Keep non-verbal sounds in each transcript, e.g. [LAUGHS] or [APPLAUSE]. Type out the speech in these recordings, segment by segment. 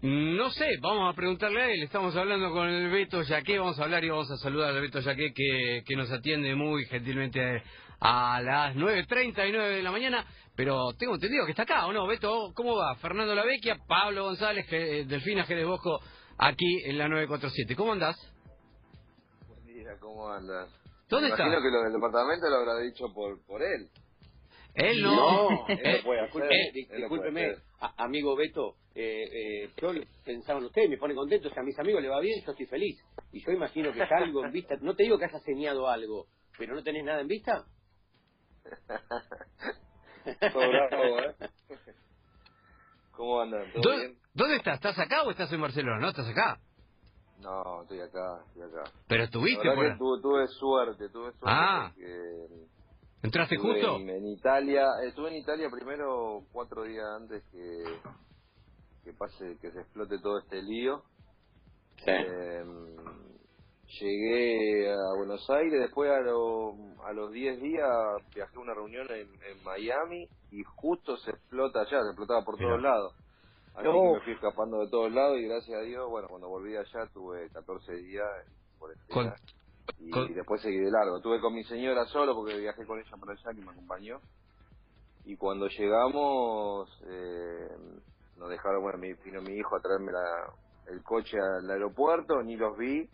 No sé, vamos a preguntarle a él. Estamos hablando con el Beto Yaqué, vamos a hablar y vamos a saludar al Beto Yaqué que, que nos atiende muy gentilmente a las 9.39 de la mañana. Pero tengo entendido que está acá, ¿o no? Beto, ¿cómo va? Fernando Lavecchia, Pablo González, que- Delfina Jerez Bosco, aquí en la 947. ¿Cómo andás? Buen día, ¿cómo andas? ¿Dónde Me está? Imagino que lo del departamento lo habrá dicho por, por él. [LAUGHS] Él no. No, Eh, él no puede. Eh, él discúlpeme, puede ser. a- amigo Beto, eh, eh, yo pensaba en usted, me pone contento, si a mis amigos le va bien, yo estoy feliz. Y yo imagino que algo en vista, no te digo que hayas señado algo, pero ¿no tenés nada en vista? [LAUGHS] Todo bravo, ¿eh? ¿Cómo andan? ¿Todo ¿Dónde, bien? dónde estás? ¿Estás acá o estás en Barcelona? No, estás acá. No, estoy acá, estoy acá. Pero estuviste por... tuve, tuve suerte, tuve suerte Ah. porque ¿Entraste estuve justo? En, en Italia, estuve en Italia primero cuatro días antes que, que pase, que se explote todo este lío. Eh, llegué a Buenos Aires, después a, lo- a los 10 días viajé a una reunión en, en Miami y justo se explota allá, se explotaba por todos lados. Así Oh. que me fui escapando de todos lados y gracias a Dios, bueno, cuando volví allá tuve 14 días por Con- y con- después seguí de largo. Estuve con mi señora solo porque viajé con ella para allá que me acompañó. Y cuando llegamos, eh, nos dejaron, bueno, mi, vino mi hijo a traerme la, el coche al aeropuerto, ni los vi.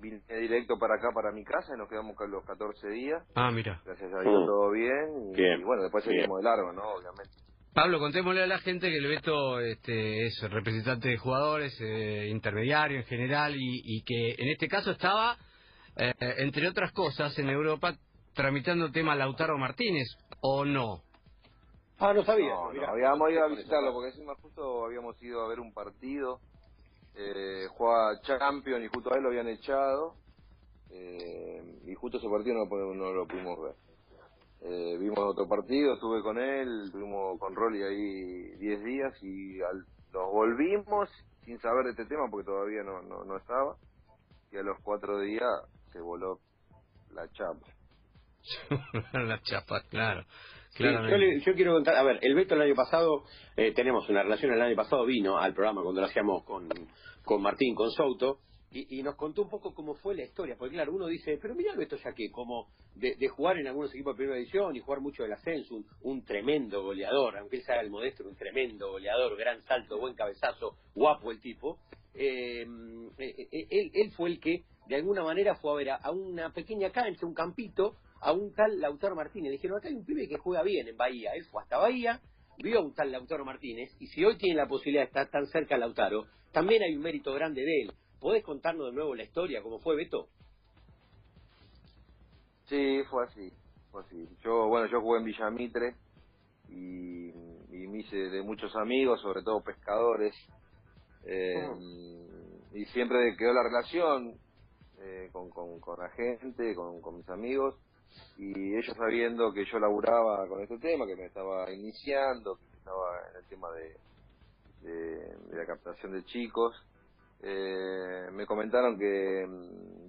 Vine directo para acá, para mi casa, y nos quedamos con los 14 días. Ah, mira. Gracias a Dios Mm. todo bien. Y, Bien, y bueno, después bien. seguimos de largo, ¿no? Obviamente. Pablo, contémosle a la gente que el Beto este, es representante de jugadores, eh, intermediario en general, y, y que en este caso estaba, eh, entre otras cosas, en Europa tramitando el tema Lautaro Martínez, ¿o no? Ah, no sabía. No, no, mirá. habíamos ido a visitarlo porque encima justo habíamos ido a ver un partido, eh, jugaba Champions y justo a él lo habían echado eh, y justo ese partido no, lo- no lo pudimos ver. Eh, vimos otro partido, estuve con él, estuvimos con Rolly ahí 10 días y al, nos volvimos sin saber de este tema porque todavía no, no, no estaba y a los cuatro días se voló la chapa. [LAUGHS] la chapa, claro. Sí, yo, le- yo quiero contar, a ver, el Beto el año pasado, eh, tenemos una relación, el año pasado vino al programa cuando lo hacíamos con, con Martín, con Souto, y, y nos contó un poco cómo fue la historia, porque claro, uno dice, pero mira el Beto ya que como de, de jugar en algunos equipos de primera división y jugar mucho del ascenso, un, un tremendo goleador, aunque él sea el modesto, un tremendo goleador, gran salto, buen cabezazo, guapo el tipo, eh, eh, eh, él, él fue el que de alguna manera fue a ver a, a una pequeña cancha, un campito, a un tal Lautaro Martínez. Le dijeron, acá hay un pibe que juega bien en Bahía. Él fue hasta Bahía, vio a un tal Lautaro Martínez, y si hoy tiene la posibilidad de estar tan cerca a Lautaro, también hay un mérito grande de él. ¿Podés contarnos de nuevo la historia, cómo fue Beto? Sí, fue así, fue así. Yo, bueno, yo jugué en Villamitre y, y me hice de muchos amigos, sobre todo pescadores, eh, y siempre quedó la relación eh, con, con, con la gente, con, con mis amigos, y ellos sabiendo que yo laburaba con este tema, que me estaba iniciando, que estaba en el tema de, de, de la captación de chicos, eh, me comentaron que,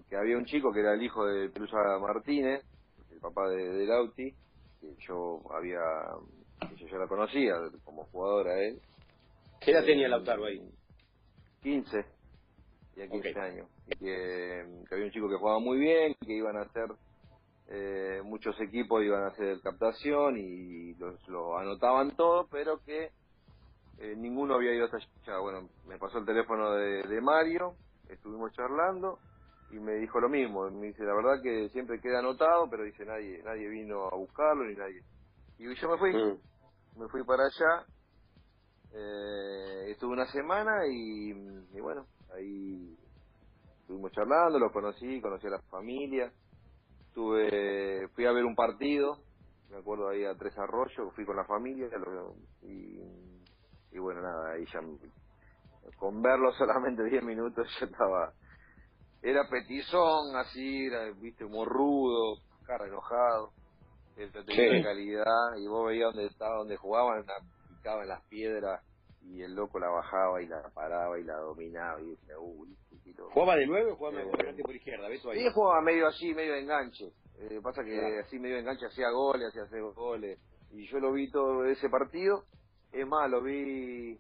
que había un chico que era el hijo de Pelusa Martínez, el papá de, de Lauti, que yo había, que yo ya la conocía como jugador a él. ¿Qué edad tenía Lautaro ahí? 15, y 15 Ok. años. Que, que había un chico que jugaba muy bien, que iban a hacer, eh, muchos equipos iban a hacer captación y los, lo anotaban todo, pero que eh, ninguno había ido hasta allá. Bueno, me pasó el teléfono de, de Mario, estuvimos charlando y me dijo lo mismo. Me dice, la verdad que siempre queda anotado, pero dice, nadie nadie vino a buscarlo ni nadie. Y yo me fui, me fui para allá, eh, estuve una semana y, y bueno, ahí estuvimos charlando, lo conocí, conocí a la familia, tuve, fui a ver un partido, me acuerdo ahí a Tres Arroyos, fui con la familia y, y bueno, nada, ahí ya, con verlo [LAUGHS] solamente 10 minutos yo estaba, era petizón así, era, viste, morrudo, cara enojado, pero tenía Sí. calidad y vos veías dónde estaba, donde jugaban, la, picaba en las piedras y el loco la bajaba y la paraba y la dominaba y decía. ¿Jugaba de nueve o jugaba Eh, de volante por izquierda? Beto ahí. Sí, jugaba medio así, medio de enganche. Eh, pasa que así medio de enganche hacía goles, hacía hacer goles. Y yo lo vi todo ese partido. Es más, lo vi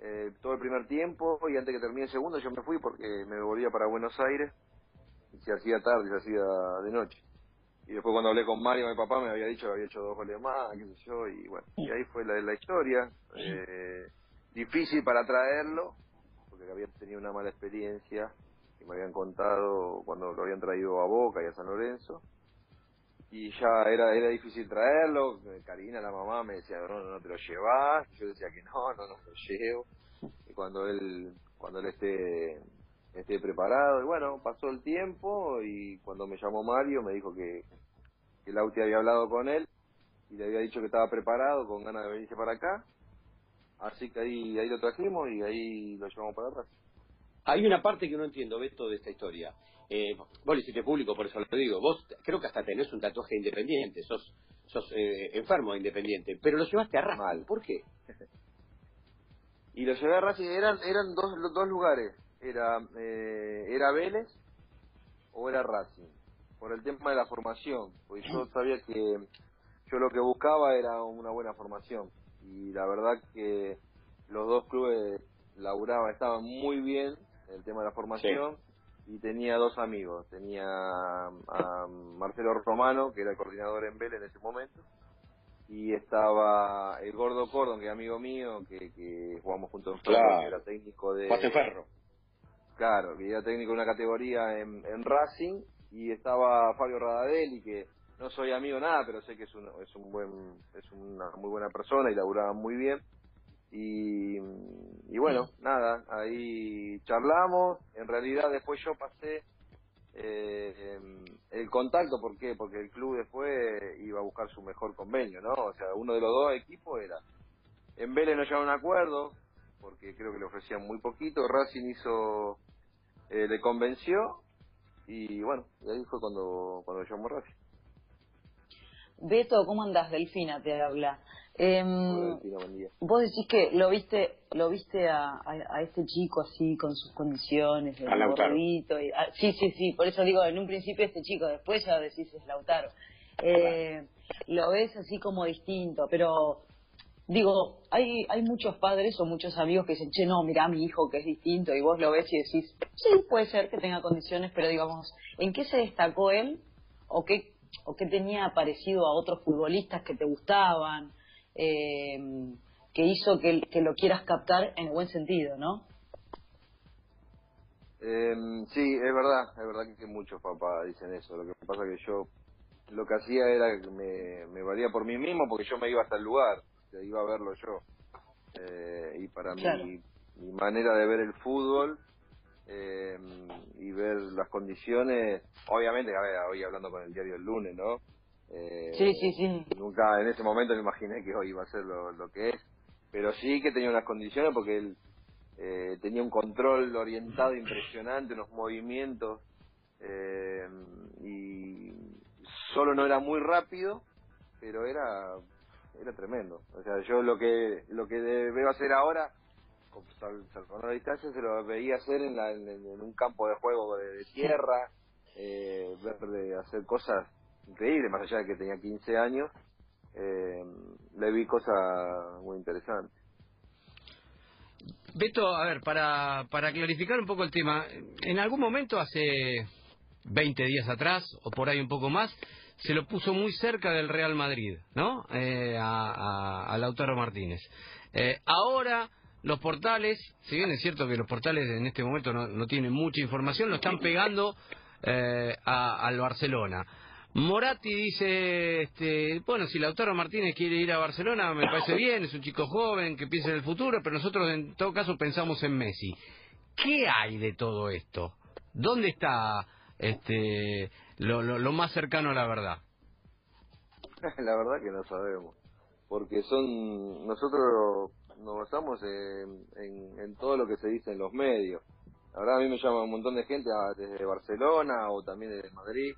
eh, todo el primer tiempo y antes que termine el segundo yo me fui porque me volvía para Buenos Aires y se hacía tarde, se hacía de noche. Y después cuando hablé con Mario, mi papá me había dicho que había hecho dos goles más, qué sé yo, y bueno, y ahí fue la, la historia. Eh, difícil para traerlo, porque había tenido una mala experiencia que me habían contado cuando lo habían traído a Boca y a San Lorenzo. Y ya era era difícil traerlo. Karina la mamá me decía no no, te lo llevas y yo decía que no no no lo llevo. Y cuando él cuando él esté esté preparado y bueno pasó el tiempo y cuando me llamó Mario me dijo que que Lauti había hablado con él y le había dicho que estaba preparado con ganas de venirse para acá así que ahí ahí lo trajimos y ahí lo llevamos para atrás hay una parte que no entiendo, Beto, de esta historia. Eh, vos lo hiciste público, por eso lo digo. Vos creo que hasta tenés un tatuaje independiente, sos sos eh, enfermo independiente, pero lo llevaste a Racing. ¿Por qué? [LAUGHS] y lo llevé a Racing, eran, eran dos, dos lugares. Era, eh, era Vélez o era Racing. Por el tema de la formación. Porque yo sabía que yo lo que buscaba era una buena formación. Y la verdad que los dos clubes laburaba, estaban muy bien el tema de la formación y tenía dos amigos. Tenía a Marcelo Romano, que era el coordinador en Vélez en ese momento, y estaba el Gordo Cordon, que es amigo mío, que, que jugamos juntos en claro. que era técnico de... Ferro. Claro, que era técnico de una categoría en, en Racing, y estaba Fabio Radadelli, que no soy amigo nada, pero sé que es un, es un buen es una muy buena persona y laburaba muy bien y, y bueno, nada, ahí charlamos. En realidad después yo pasé eh, el contacto, ¿por qué? Porque el club después iba a buscar su mejor convenio, ¿no? O sea, uno de los dos equipos era. En Vélez no llegaron a un acuerdo, porque creo que le ofrecían muy poquito. Racing hizo, eh, le convenció, y bueno, y ahí fue cuando, cuando llamó Racing. Beto, ¿cómo andás? Delfina te habla. Eh, vos decís que lo viste lo viste a, a, este chico así con sus condiciones, el gordito. Y, ah, sí, sí, sí, por eso digo, en un principio este chico, después ya decís es Lautaro. Eh, lo ves así como distinto, pero digo, hay hay muchos padres o muchos amigos que dicen, che, no, mira a mi hijo que es distinto, y vos lo ves y decís, sí, puede ser que tenga condiciones, pero digamos, ¿en qué se destacó él? ¿O qué, o qué tenía parecido a otros futbolistas que te gustaban? eh, que hizo que, que, lo quieras captar en el buen sentido, ¿no? Eh, sí, es verdad, es verdad que muchos papás dicen eso. Lo que pasa que yo lo que hacía era que me, me valía por mí mismo porque yo me iba hasta el lugar, iba a verlo yo. Eh, y para mí, mi manera de ver el fútbol eh, y ver las condiciones, obviamente, a ver, hoy hablando con el diario el lunes, ¿no? Eh, sí, sí, sí. Nunca en ese momento me imaginé que hoy iba a ser lo, lo que es, pero sí que tenía unas condiciones porque él eh, tenía un control orientado impresionante, unos movimientos eh, y solo no era muy rápido, pero era era tremendo. O sea, yo lo que lo que veo hacer ahora, la distancia, se lo veía hacer en, la, en, un campo de juego de, de tierra, eh, ver de hacer cosas increíble, más allá de que tenía 15 años, eh, le vi cosas muy interesantes. Beto, a ver, para, para clarificar un poco el tema, en algún momento hace 20 días atrás, o por ahí un poco más, se lo puso muy cerca del Real Madrid, ¿no? Eh, a, a, Lautaro Martínez. Eh, ahora los portales, si bien es cierto que los portales en este momento no, no tienen mucha información, lo están pegando eh, al Barcelona. Moratti dice, este, bueno, si Lautaro Martínez quiere ir a Barcelona, me parece bien, es un chico joven que piensa en el futuro, pero nosotros en todo caso pensamos en Messi. ¿Qué hay de todo esto? ¿Dónde está este, lo, más cercano a la verdad? [LAUGHS] la verdad que no sabemos, porque son nosotros nos basamos en, en, en, todo lo que se dice en los medios. La verdad a mí me llama un montón de gente ah, desde Barcelona o también desde Madrid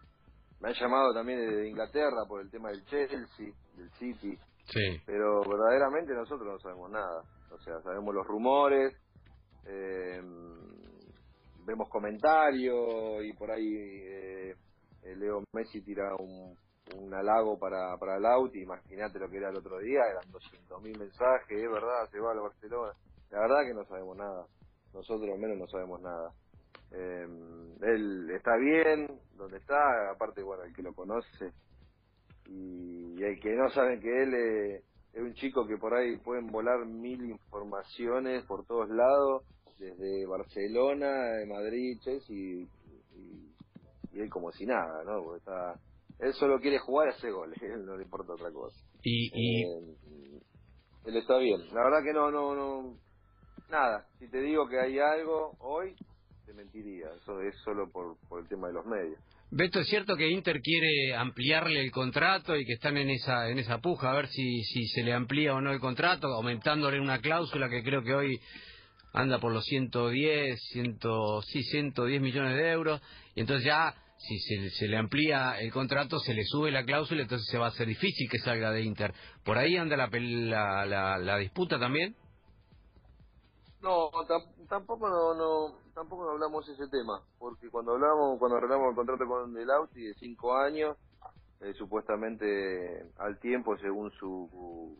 me han llamado también de Inglaterra por el tema del Chelsea, del City. Sí. Pero verdaderamente nosotros no sabemos nada. O sea, sabemos los rumores, eh, vemos comentarios y por ahí eh, Leo Messi tira un, un halago para, para el Auti. Imagínate lo que era el otro día, eran 200.000 mensajes, es verdad, se va a Barcelona. la verdad que no sabemos nada. Nosotros al menos no sabemos nada. Eh, él está bien donde está, aparte, bueno, el que lo conoce y, el que no sabe que él es, un chico que por ahí pueden volar mil informaciones por todos lados, desde Barcelona, de Madrid, y, y, él como si nada, ¿no? Porque está, él solo quiere jugar a ese gol, él no le importa otra cosa. Y, y... Eh, él está bien. La verdad que no, no, no, nada. Si te digo que hay algo hoy, te mentiría. Eso es solo por, por el tema de los medios. Beto, es cierto que Inter quiere ampliarle el contrato y que están en esa en esa puja a ver si si se le amplía o no el contrato, aumentándole una cláusula que creo que hoy anda por los 110, 100, sí, 110 millones de euros y entonces ya si se, se, le amplía el contrato, se le sube la cláusula, entonces se va a hacer difícil que salga de Inter. ¿Por ahí anda la, la, la, la disputa también? No, tampoco no, no, tampoco hablamos ese tema, porque cuando hablamos, cuando arreglamos el contrato con el Auti de cinco años, eh, supuestamente al tiempo, según su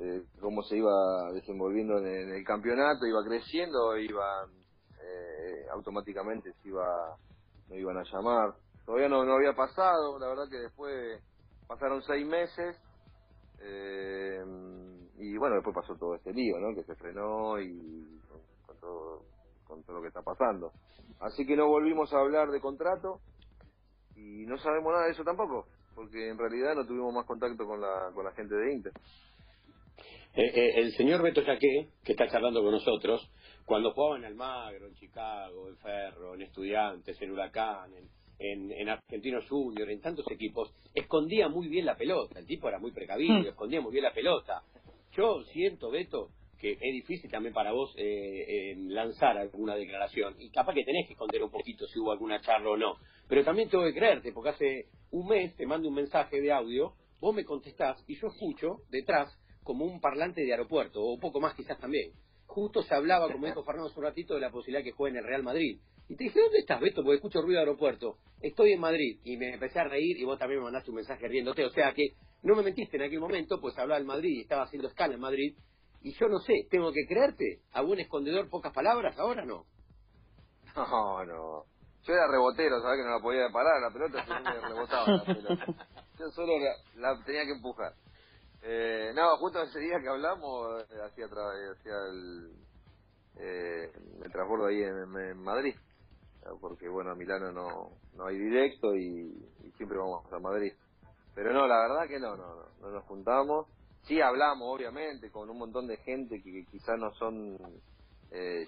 eh, cómo se iba desenvolviendo en, el campeonato, iba creciendo, iba eh, automáticamente se iba, me iban a llamar. Todavía no, no había pasado, la verdad que después pasaron seis meses. Eh, y bueno, después pasó todo este lío, ¿no? Que se frenó y con, todo, con todo lo que está pasando. Así que no volvimos a hablar de contrato y no sabemos nada de eso tampoco, porque en realidad no tuvimos más contacto con la, con la gente de Inter. Eh, eh, el señor Beto Jaque, que está charlando con nosotros, cuando jugaba en Almagro, en Chicago, en Ferro, en Estudiantes, en Huracán, en, en, en Argentino Junior, en tantos equipos, escondía muy bien la pelota. El tipo era muy precavido, mm. escondía muy bien la pelota. Yo siento, Beto, que es difícil también para vos eh, lanzar alguna declaración y capaz que tenés que esconder un poquito si hubo alguna charla o no. Pero también tengo que creerte, porque hace un mes te mando un mensaje de audio, vos me contestás y yo escucho detrás como un parlante de aeropuerto, o poco más quizás también. Justo se hablaba, como dijo Fernando hace un ratito, de la posibilidad que juegue en el Real Madrid. Y te dije, ¿dónde estás, Beto? Porque escucho ruido de aeropuerto. Estoy en Madrid. Y me empecé a reír y vos también me mandaste un mensaje riéndote. O sea que no me mentiste en aquel momento, pues hablaba del Madrid y estaba haciendo escala en Madrid. Y yo no sé, ¿tengo que creerte? ¿A buen escondedor pocas palabras? ¿Ahora no? No, no. Yo era rebotero, ¿sabes? Que no la podía parar la pelota, yo me rebotaba la pelota. [LAUGHS] Yo solo la, tenía que empujar. Eh, no, justo ese día que hablamos, eh, hacía, hacía el, eh, el transbordo ahí en, Madrid. Porque, bueno, a Milano no, no hay directo y siempre vamos a Madrid. Pero no, la verdad que no, no, no, no nos juntamos. Sí hablamos, obviamente, con un montón de gente que, quizás no son eh,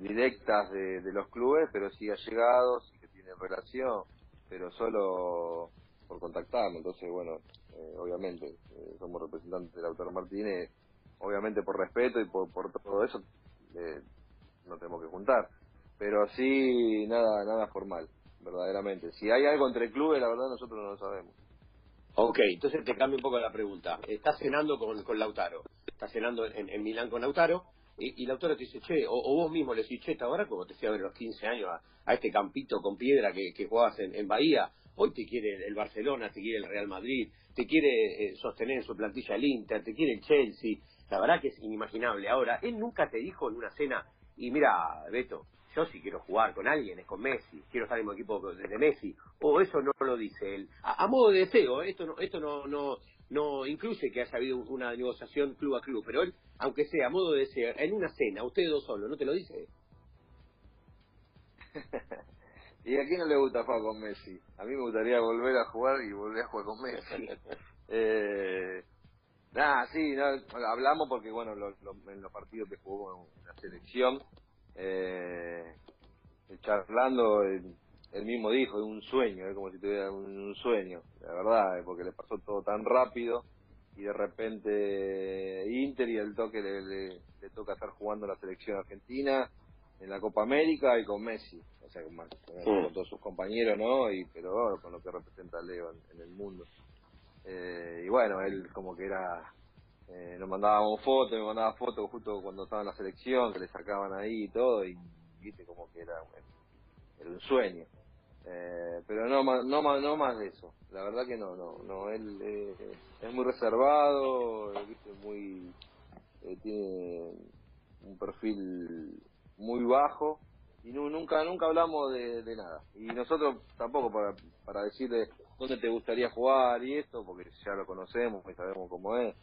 directas de, los clubes, pero sí allegados y que tienen relación, pero solo por contactarnos. Entonces, bueno, eh, obviamente, somos representantes del autor Martínez, obviamente por respeto y por, por todo eso, no tenemos que juntar. Pero sí, nada, nada formal, verdaderamente. Si hay algo entre clubes, la verdad nosotros no lo sabemos. Ok, entonces te cambio un poco la pregunta. Estás cenando con, con Lautaro, estás cenando en, en Milán con Lautaro, y, Lautaro te dice, che, o, vos mismo le decís, che, ahora como te fui a ver los 15 años a, este campito con piedra que, que jugabas en, Bahía, hoy te quiere el Barcelona, te quiere el Real Madrid, te quiere eh, sostener en su plantilla el Inter, te quiere el Chelsea, la verdad que es inimaginable. Ahora, él nunca te dijo en una cena, y mira, Beto, yo si quiero jugar con alguien es con Messi, quiero estar en mi equipo de Messi, o eso no lo dice él. A, modo de deseo, ¿eh? esto no, esto no, no, no incluye que haya habido una negociación club a club, pero él, aunque sea a modo de deseo, en una cena, ustedes dos solos, ¿no te lo dice? [LAUGHS] ¿Y a quién no le gusta jugar con Messi? A mí me gustaría volver a jugar y volver a jugar con Messi. [LAUGHS] eh, nada, sí, hablamos porque, bueno, en los partidos que jugó en la selección, eh, charlando, él, mismo dijo, es un sueño, es como si tuviera un, sueño, la verdad, porque le pasó todo tan rápido y de repente Inter y el toque le, le, toca estar jugando la selección argentina en la Copa América y con Messi, o sea, con, todos sus compañeros, ¿no? Y pero con lo que representa Leo en, el mundo. Eh, y bueno, él como que era eh, nos mandábamos fotos, me mandaba fotos justo cuando estaba en la selección, que le sacaban ahí y todo, y viste como que era, era un sueño. Eh, pero no más, no más, no más de eso. La verdad que no, no, no. Él eh, es muy reservado, viste, muy, eh, tiene un perfil muy bajo y nunca nunca hablamos de, nada. Y nosotros tampoco para, para decirle dónde te gustaría jugar y esto porque ya lo conocemos y sabemos cómo es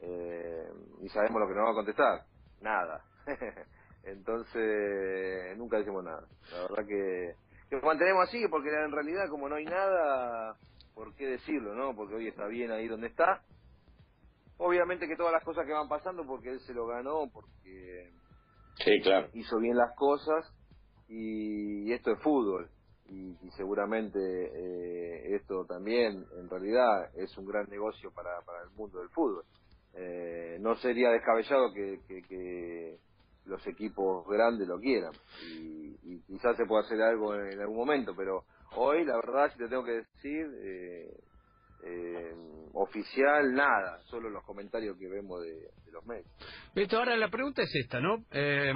eh, y sabemos lo que nos va a contestar. Nada. [LAUGHS] Entonces nunca decimos nada. La verdad que, que mantenemos así porque en realidad como no hay nada por qué decirlo no porque hoy está bien ahí donde está. Obviamente que todas las cosas que van pasando porque él se lo ganó porque sí, claro. hizo bien las cosas y, esto es fútbol. Y, seguramente eh, esto también en realidad es un gran negocio para, para el mundo del fútbol. Eh, no sería descabellado que, que, los equipos grandes lo quieran. Y, y, quizás se pueda hacer algo en, algún momento pero hoy la verdad si te tengo que decir eh, eh, oficial, nada, solo los comentarios que vemos de, los medios. Beto, ahora la pregunta es esta, ¿no? Eh,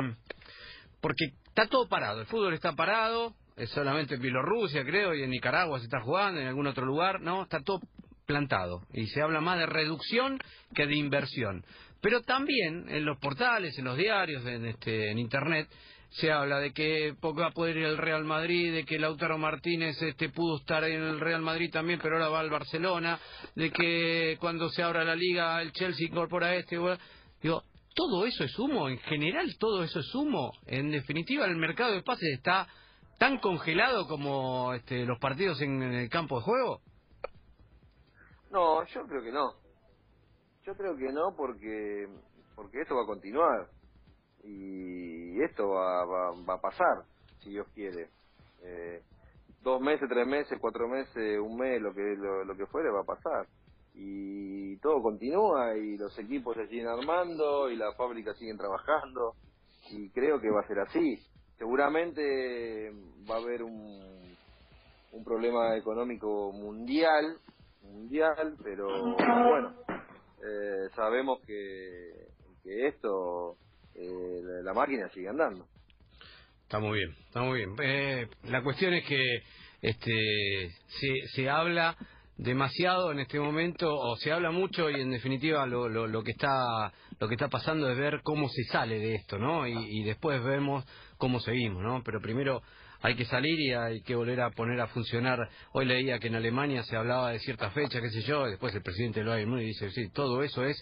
porque está todo parado, el fútbol está parado, es solamente en Bielorrusia, creo, y en Nicaragua se está jugando, en algún otro lugar, ¿no? Está todo plantado y se habla más de reducción que de inversión. Pero también en los portales, en los diarios, en, este, en Internet, se habla de que va a poder ir el Real Madrid, de que Lautaro Martínez este pudo estar en el Real Madrid también, pero ahora va al Barcelona, de que cuando se abra la liga el Chelsea incorpora a este. Digo, todo eso es humo, en general todo eso es humo. En definitiva, el mercado de pases está tan congelado como este, los partidos en, en el campo de juego. No, yo creo que no. Yo creo que no porque porque esto va a continuar y esto va, va, a pasar, si Dios quiere. Eh, dos meses, tres meses, cuatro meses, un mes, lo que lo, que fuere, va a pasar. Y todo continúa y los equipos se siguen armando y las fábricas siguen trabajando y creo que va a ser así. Seguramente va a haber un, un problema económico mundial, mundial, pero bueno, eh, sabemos que, que esto eh, la, máquina sigue andando. Está muy bien, está muy bien. Eh, la cuestión es que este, se, se habla demasiado en este momento o se habla mucho y en definitiva lo, lo, que está lo que está pasando es ver cómo se sale de esto no y, y, después vemos cómo seguimos no pero primero hay que salir y hay que volver a poner a funcionar hoy leía que en Alemania se hablaba de cierta fecha qué sé yo después el presidente lo y dice sí todo eso es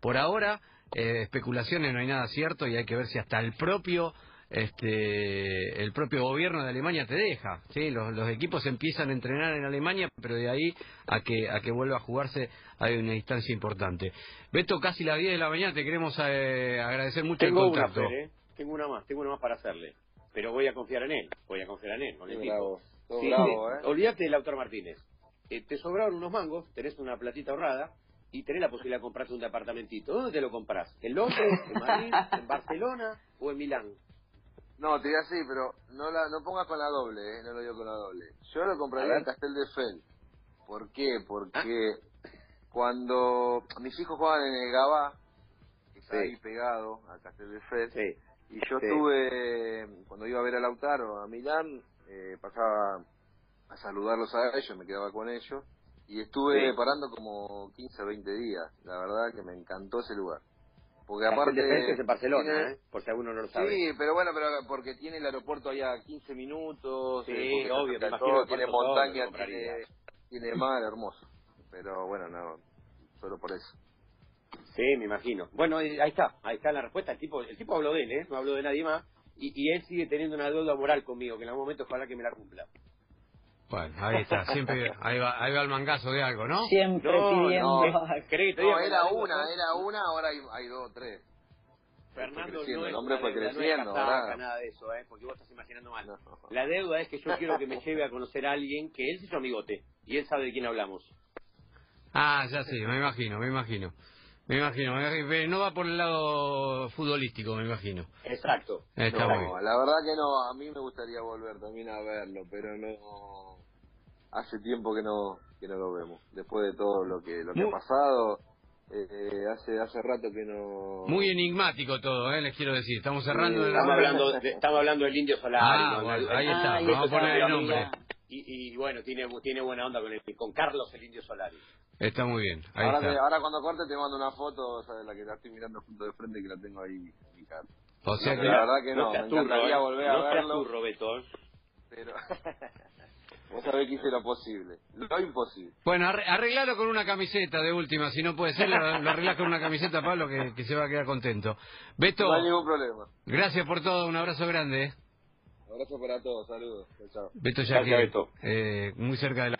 por ahora eh, especulaciones no hay nada cierto y hay que ver si hasta el propio este el propio gobierno de Alemania te deja sí los, los equipos empiezan a entrenar en Alemania pero de ahí a que a que vuelva a jugarse hay una distancia importante. Beto casi las 10 de la mañana te queremos eh, agradecer mucho el contacto. ¿eh? tengo una más tengo una más para hacerle pero voy a confiar en él voy a confiar en él con el equipo olvídate del autor Martínez. Te sobraron unos mangos tenés una platita ahorrada y tenés la posibilidad de comprarte un departamentito. ¿Dónde te lo compras? ¿En Londres, en Madrid, en Barcelona o en Milán? No, te digo así, pero no la no pongas con la doble, ¿eh? no lo digo con la doble. Yo lo compraría en Castel de Fel. ¿Por qué? Porque ah. cuando mis hijos jugaban en el Gabá, que está ahí pegado a Castel de Fel, y yo estuve, cuando iba a ver a Lautaro a Milán, eh, pasaba a saludarlos a ellos, me quedaba con ellos, y estuve parando como 15 o 20 días. La verdad que me encantó ese lugar. Porque aparte... es en Barcelona, ¿eh? por si alguno no lo sabe. Sí, pero bueno, pero porque tiene el aeropuerto allá a 15 minutos. Sí, eh, obvio, tiene montaña, tiene, tiene mar, hermoso. Pero bueno, no, solo por eso. Sí, me imagino. Bueno, ahí está, ahí está la respuesta. El tipo, el tipo habló de él, ¿eh? No habló de nadie más. Y, y él sigue teniendo una deuda moral conmigo, que en algún momento ojalá que me la cumpla. Bueno, ahí está, siempre, ahí va, ahí va el mangazo de algo, ¿no? Siempre pidiendo. No, era una, era una, ahora hay, hay dos, tres. Fernando, no el hombre fue creciendo, no nada de eso, ¿eh? porque vos estás imaginando mal. La deuda es que yo quiero que me lleve a conocer a alguien que él es su amigote y él sabe de quién hablamos. Ah, ya sí, me imagino, me imagino. Me imagino, no va por el lado futbolístico, me imagino. Exacto. Está no, la verdad que no, a mí me gustaría volver también a verlo, pero no hace tiempo que no que no lo vemos. Después de todo lo que lo que ha pasado, eh, hace hace rato que no. Muy enigmático todo, eh, les quiero decir. Estamos cerrando. estamos, hablando estamos hablando del Indio Solari. Ah, ahí está. Vamos a poner el nombre. Y, y, bueno, tiene tiene buena onda con el, con Carlos el Indio Solari. Está muy bien. ahora, cuando corte te mando una foto, de la que la estoy mirando junto de frente que la tengo ahí en mi casa. O sea que la verdad que no, me encantaría ¿eh? volver a verlo. Roberto. ¿eh? Pero [LAUGHS] vos sabés que hice lo posible, lo imposible. Bueno, arreglalo con una camiseta de última, si no puede ser, lo, arreglás con una camiseta, Pablo, que, que se va a quedar contento. Beto, no hay ningún problema. Gracias por todo, un abrazo grande. Un abrazo para todos, saludos. Chao. Beto Yaque, eh, muy cerca de la...